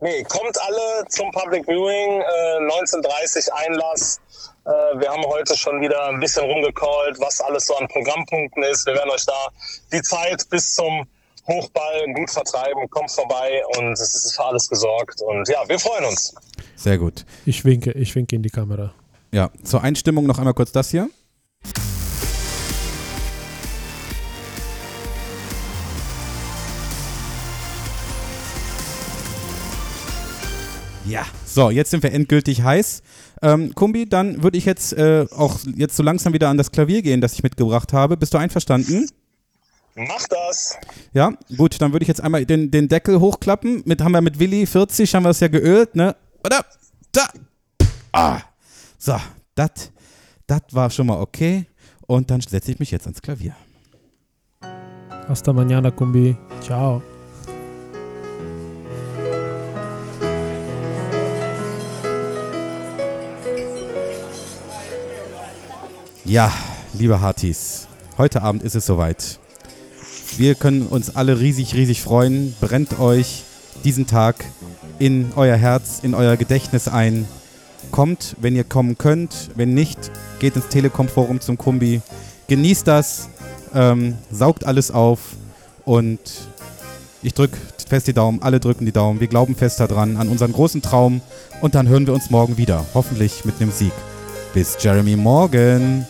Nee, kommt alle zum Public Viewing, äh, 19.30 Einlass. Äh, wir haben heute schon wieder ein bisschen rumgecallt, was alles so an Programmpunkten ist. Wir werden euch da die Zeit bis zum Hochball gut vertreiben. Kommt vorbei und es ist für alles gesorgt. Und ja, wir freuen uns. Sehr gut. Ich winke, ich winke in die Kamera. Ja, zur Einstimmung noch einmal kurz das hier. Ja, so, jetzt sind wir endgültig heiß. Ähm, Kumbi, dann würde ich jetzt äh, auch jetzt so langsam wieder an das Klavier gehen, das ich mitgebracht habe. Bist du einverstanden? Macht das. Ja, gut, dann würde ich jetzt einmal den, den Deckel hochklappen. Mit, haben wir mit Willi 40, haben wir es ja geölt, ne? Oder? Da! Ah! So, das war schon mal okay. Und dann setze ich mich jetzt ans Klavier. Hasta mañana, Kumbi. Ciao. Ja, liebe Hartis, heute Abend ist es soweit. Wir können uns alle riesig, riesig freuen. Brennt euch diesen Tag in euer Herz, in euer Gedächtnis ein. Kommt, wenn ihr kommen könnt. Wenn nicht, geht ins Telekom-Forum zum Kumbi. Genießt das, ähm, saugt alles auf und ich drücke fest die Daumen, alle drücken die Daumen. Wir glauben fest daran, an unseren großen Traum und dann hören wir uns morgen wieder. Hoffentlich mit einem Sieg. Bis Jeremy Morgan.